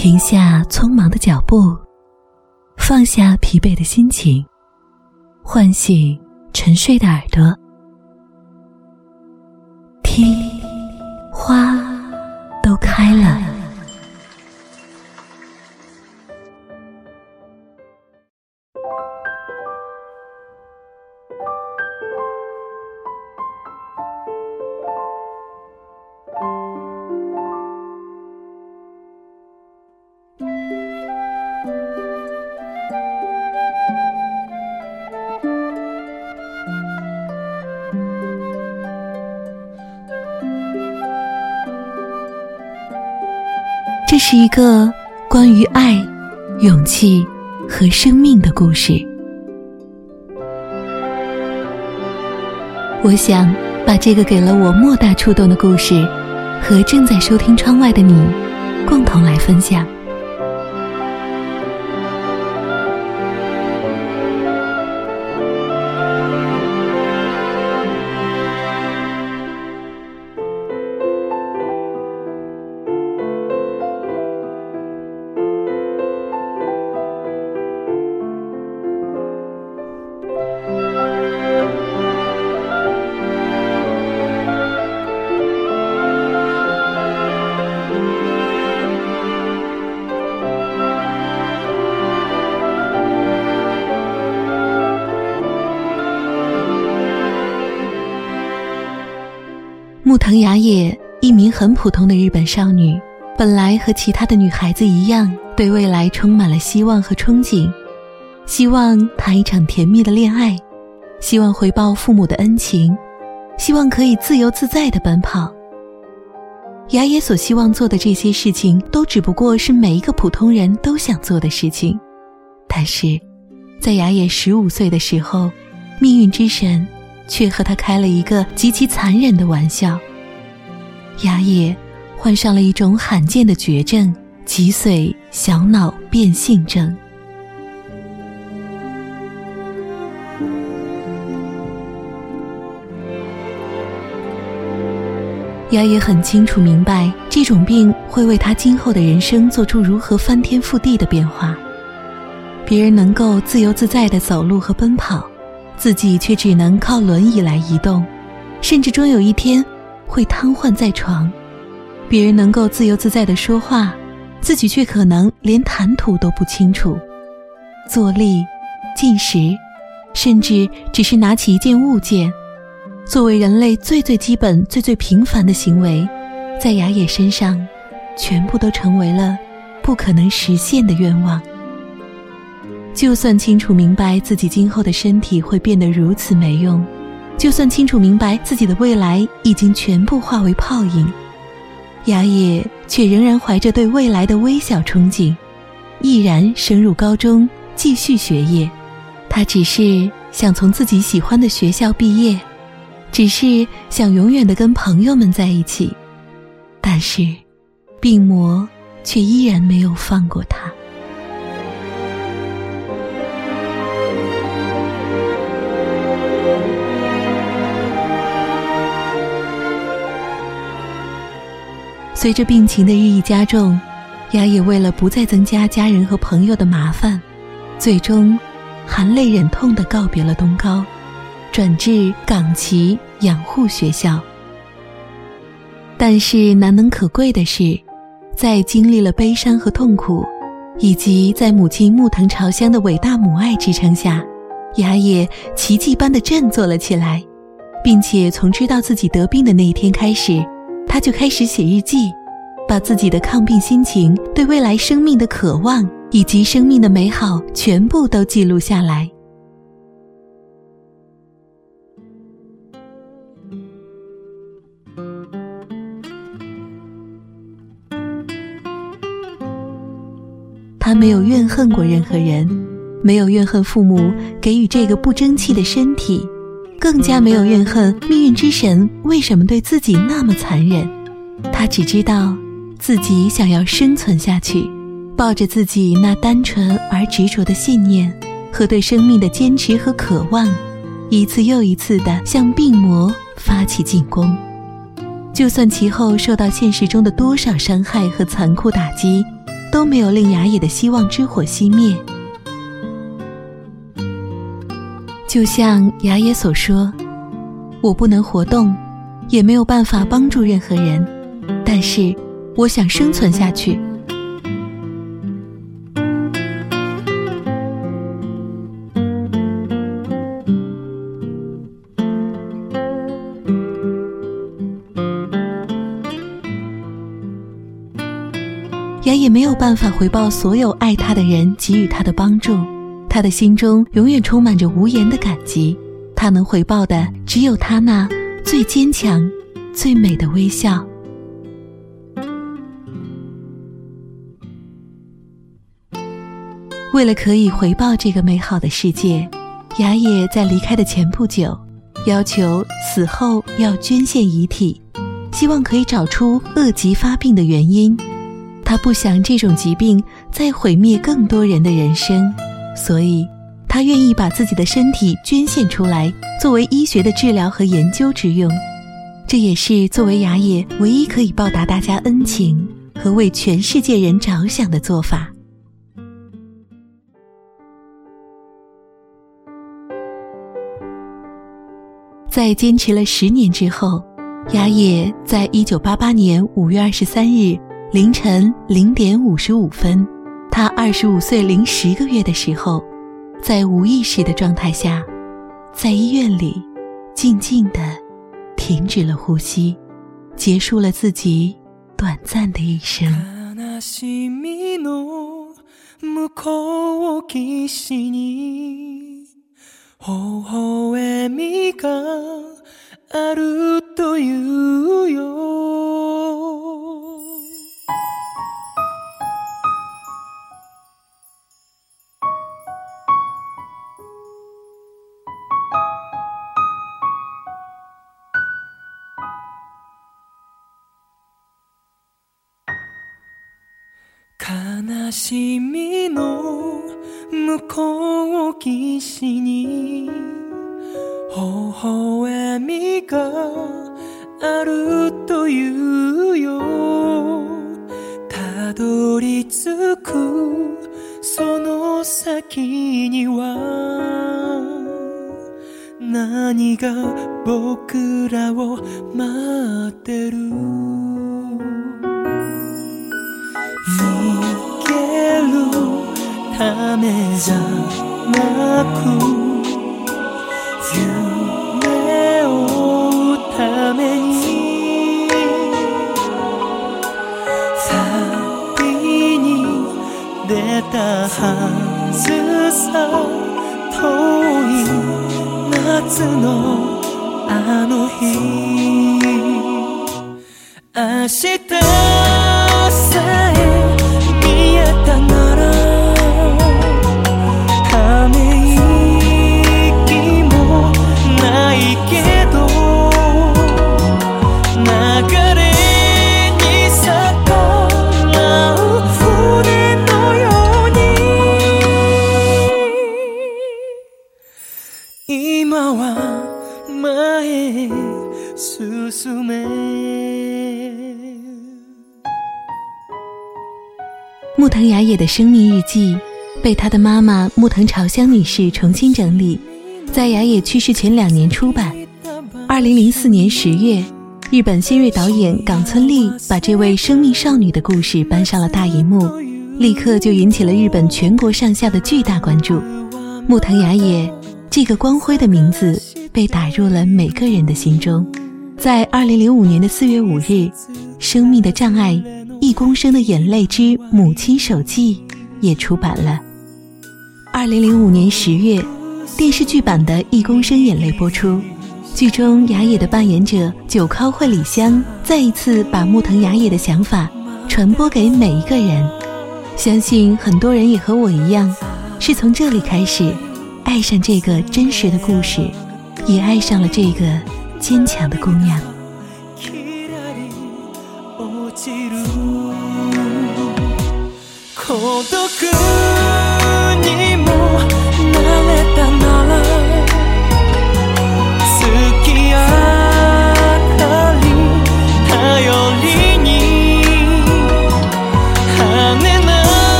停下匆忙的脚步，放下疲惫的心情，唤醒沉睡的耳朵，听，花都开了。是一个关于爱、勇气和生命的故事。我想把这个给了我莫大触动的故事，和正在收听窗外的你，共同来分享。藤雅也，一名很普通的日本少女，本来和其他的女孩子一样，对未来充满了希望和憧憬，希望谈一场甜蜜的恋爱，希望回报父母的恩情，希望可以自由自在的奔跑。雅也所希望做的这些事情，都只不过是每一个普通人都想做的事情，但是，在雅也十五岁的时候，命运之神。却和他开了一个极其残忍的玩笑。雅也患上了一种罕见的绝症——脊髓小脑变性症。雅也很清楚明白，这种病会为他今后的人生做出如何翻天覆地的变化。别人能够自由自在的走路和奔跑。自己却只能靠轮椅来移动，甚至终有一天会瘫痪在床。别人能够自由自在的说话，自己却可能连谈吐都不清楚。坐立、进食，甚至只是拿起一件物件，作为人类最最基本、最最平凡的行为，在雅野身上，全部都成为了不可能实现的愿望。就算清楚明白自己今后的身体会变得如此没用，就算清楚明白自己的未来已经全部化为泡影，雅野却仍然怀着对未来的微小憧憬，毅然升入高中继续学业。他只是想从自己喜欢的学校毕业，只是想永远的跟朋友们在一起，但是，病魔却依然没有放过他。随着病情的日益加重，雅也为了不再增加家人和朋友的麻烦，最终含泪忍痛地告别了东高，转至港崎养护学校。但是难能可贵的是，在经历了悲伤和痛苦，以及在母亲木藤朝香的伟大母爱支撑下，雅也奇迹般的振作了起来，并且从知道自己得病的那一天开始。他就开始写日记，把自己的抗病心情、对未来生命的渴望以及生命的美好全部都记录下来。他没有怨恨过任何人，没有怨恨父母给予这个不争气的身体，更加没有怨恨命运之神为什么对自己那么残忍。他只知道自己想要生存下去，抱着自己那单纯而执着的信念和对生命的坚持和渴望，一次又一次地向病魔发起进攻。就算其后受到现实中的多少伤害和残酷打击，都没有令雅野的希望之火熄灭。就像雅野所说：“我不能活动，也没有办法帮助任何人，但是我想生存下去。”雅也没有办法回报所有爱他的人给予他的帮助，他的心中永远充满着无言的感激。他能回报的只有他那最坚强、最美的微笑。为了可以回报这个美好的世界，雅也在离开的前不久，要求死后要捐献遗体，希望可以找出恶疾发病的原因。他不想这种疾病再毁灭更多人的人生，所以，他愿意把自己的身体捐献出来，作为医学的治疗和研究之用。这也是作为雅野唯一可以报答大家恩情和为全世界人着想的做法。在坚持了十年之后，雅野在一九八八年五月二十三日。凌晨零点五十五分，他二十五岁零十个月的时候，在无意识的状态下，在医院里静静的停止了呼吸，结束了自己短暂的一生。しみの向こう岸に微笑みがあるというよ。たどり着くその先には何が僕らを待ってる？ためじゃなく夢を追うために旅に出たはずさ。遠い夏のあの日明日木藤雅也的生命日记被他的妈妈木藤朝香女士重新整理，在雅也去世前两年出版。二零零四年十月，日本新锐导演冈村丽把这位生命少女的故事搬上了大荧幕，立刻就引起了日本全国上下的巨大关注。木藤雅也这个光辉的名字被打入了每个人的心中。在二零零五年的四月五日，《生命的障碍》。一公升的眼泪之母亲手记也出版了。二零零五年十月，电视剧版的《一公升眼泪》播出，剧中雅野的扮演者九尻惠里香再一次把木藤雅野的想法传播给每一个人。相信很多人也和我一样，是从这里开始，爱上这个真实的故事，也爱上了这个坚强的姑娘。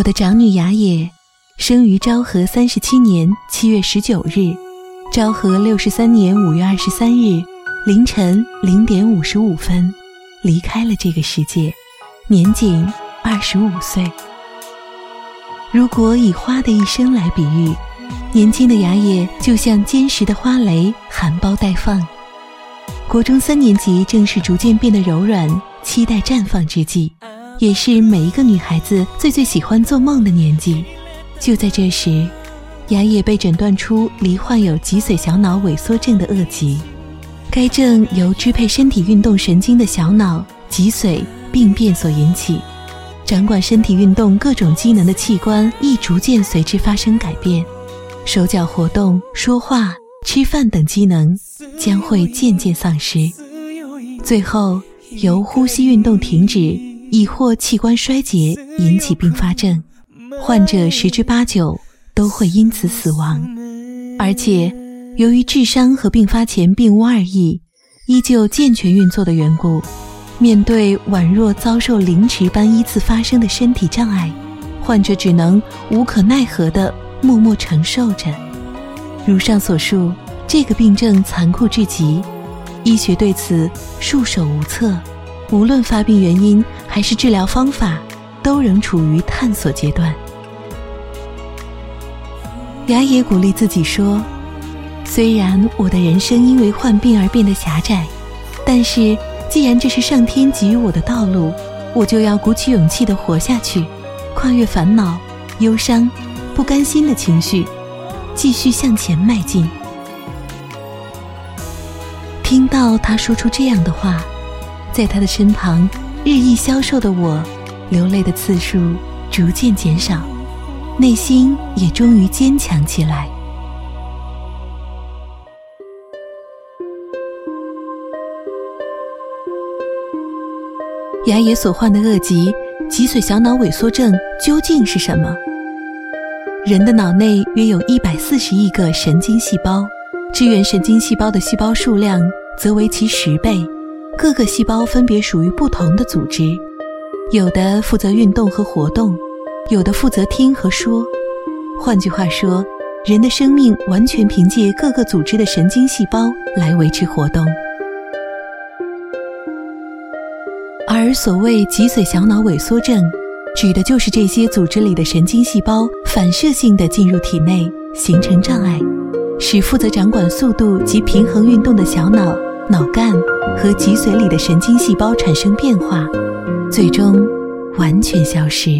我的长女雅也，生于昭和三十七年七月十九日，昭和六十三年五月二十三日凌晨零点五十五分，离开了这个世界，年仅二十五岁。如果以花的一生来比喻，年轻的雅也就像坚实的花蕾，含苞待放。国中三年级正是逐渐变得柔软、期待绽放之际。也是每一个女孩子最最喜欢做梦的年纪。就在这时，雅也被诊断出罹患有脊髓小脑萎缩症的恶疾。该症由支配身体运动神经的小脑、脊髓病变所引起，掌管身体运动各种机能的器官亦逐渐随之发生改变。手脚活动、说话、吃饭等机能将会渐渐丧失，最后由呼吸运动停止。已或器官衰竭引起并发症，患者十之八九都会因此死亡。而且，由于智商和病发前并无二异，依旧健全运作的缘故，面对宛若遭受凌迟般依次发生的身体障碍，患者只能无可奈何地默默承受着。如上所述，这个病症残酷至极，医学对此束手无策。无论发病原因还是治疗方法，都仍处于探索阶段。雅也鼓励自己说：“虽然我的人生因为患病而变得狭窄，但是既然这是上天给予我的道路，我就要鼓起勇气的活下去，跨越烦恼、忧伤、不甘心的情绪，继续向前迈进。”听到他说出这样的话。在他的身旁，日益消瘦的我，流泪的次数逐渐减少，内心也终于坚强起来。雅野所患的恶疾——脊髓小脑萎缩症，究竟是什么？人的脑内约有一百四十亿个神经细胞，支援神经细胞的细胞数量则为其十倍。各个细胞分别属于不同的组织，有的负责运动和活动，有的负责听和说。换句话说，人的生命完全凭借各个组织的神经细胞来维持活动。而所谓脊髓小脑萎缩症，指的就是这些组织里的神经细胞反射性的进入体内，形成障碍，使负责掌管速度及平衡运动的小脑。脑干和脊髓里的神经细胞产生变化，最终完全消失。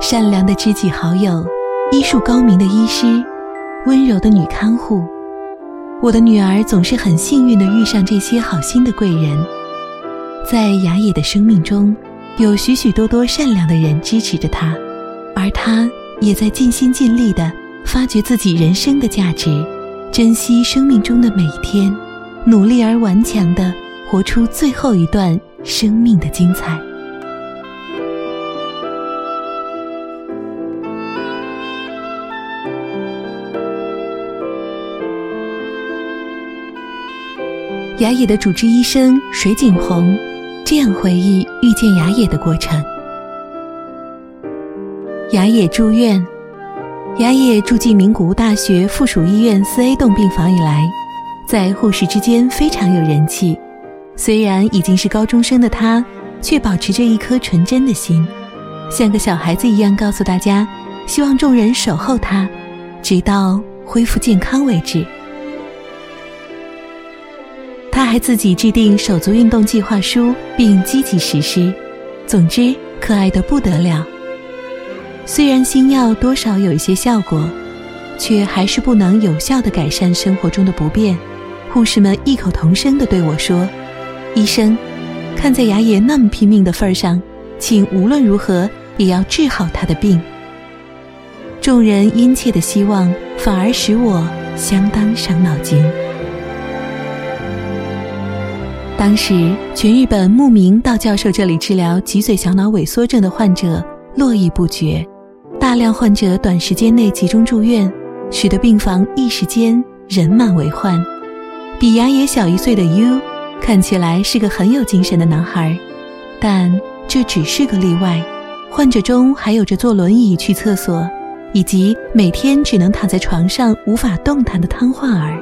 善良的知己好友，医术高明的医师，温柔的女看护。我的女儿总是很幸运地遇上这些好心的贵人，在雅野的生命中，有许许多多善良的人支持着她，而她也在尽心尽力地发掘自己人生的价值，珍惜生命中的每一天，努力而顽强地活出最后一段生命的精彩。雅也的主治医生水井宏这样回忆遇见雅也的过程：雅也住院，雅也住进名古屋大学附属医院四 A 栋病房以来，在护士之间非常有人气，虽然已经是高中生的他，却保持着一颗纯真的心，像个小孩子一样告诉大家，希望众人守候他，直到恢复健康为止。还自己制定手足运动计划书，并积极实施。总之，可爱的不得了。虽然新药多少有一些效果，却还是不能有效的改善生活中的不便。护士们异口同声地对我说：“医生，看在牙爷那么拼命的份上，请无论如何也要治好他的病。”众人殷切的希望，反而使我相当伤脑筋。当时，全日本慕名到教授这里治疗脊髓小脑萎缩症的患者络绎不绝。大量患者短时间内集中住院，使得病房一时间人满为患。比牙爷小一岁的 U，看起来是个很有精神的男孩，但这只是个例外。患者中还有着坐轮椅去厕所，以及每天只能躺在床上无法动弹的瘫痪儿。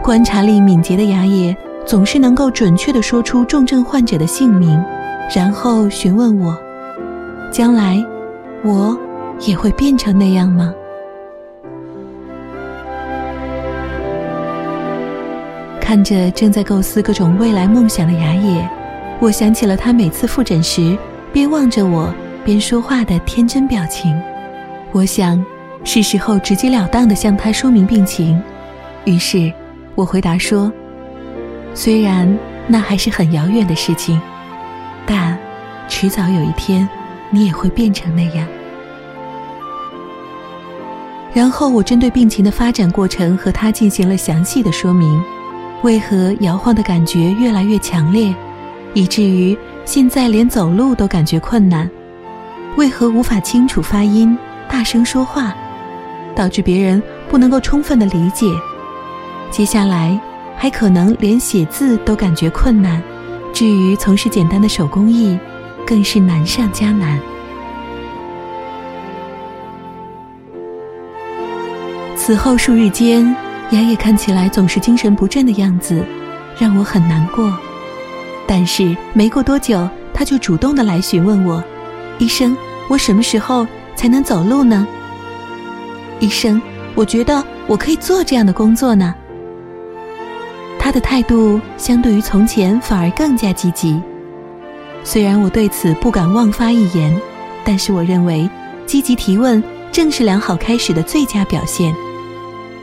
观察力敏捷的牙爷总是能够准确地说出重症患者的姓名，然后询问我，将来。我也会变成那样吗？看着正在构思各种未来梦想的牙野，我想起了他每次复诊时边望着我边说话的天真表情。我想是时候直截了当的向他说明病情。于是，我回答说：“虽然那还是很遥远的事情，但迟早有一天。”你也会变成那样。然后我针对病情的发展过程和他进行了详细的说明，为何摇晃的感觉越来越强烈，以至于现在连走路都感觉困难，为何无法清楚发音、大声说话，导致别人不能够充分的理解。接下来还可能连写字都感觉困难，至于从事简单的手工艺。更是难上加难。此后数日间，雅也看起来总是精神不振的样子，让我很难过。但是没过多久，他就主动的来询问我：“医生，我什么时候才能走路呢？”医生，我觉得我可以做这样的工作呢。他的态度相对于从前反而更加积极。虽然我对此不敢妄发一言，但是我认为，积极提问正是良好开始的最佳表现。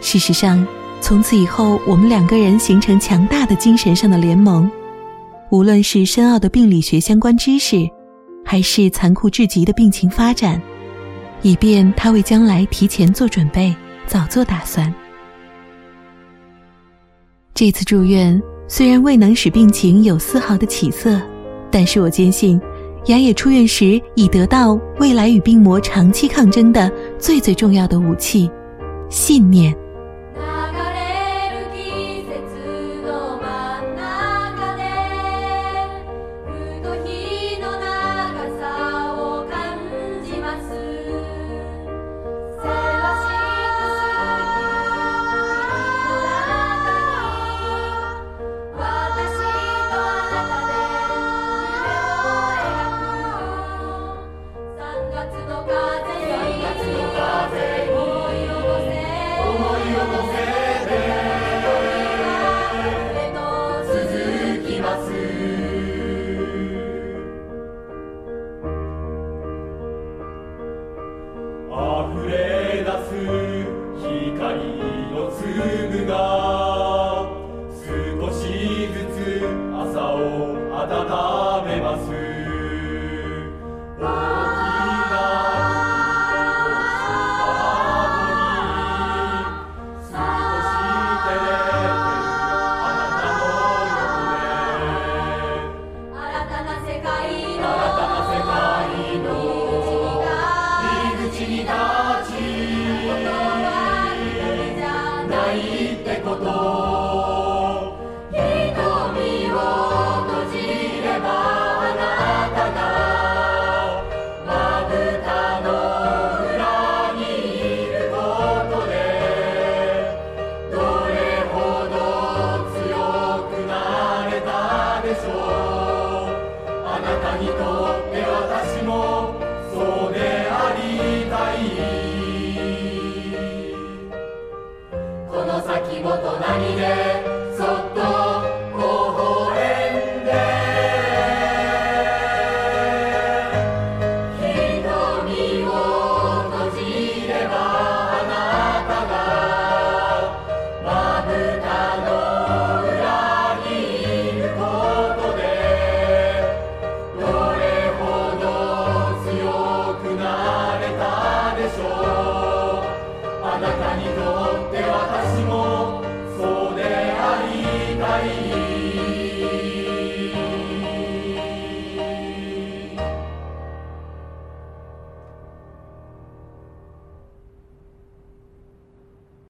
事实上，从此以后，我们两个人形成强大的精神上的联盟。无论是深奥的病理学相关知识，还是残酷至极的病情发展，以便他为将来提前做准备，早做打算。这次住院虽然未能使病情有丝毫的起色。但是我坚信，雅野出院时已得到未来与病魔长期抗争的最最重要的武器——信念。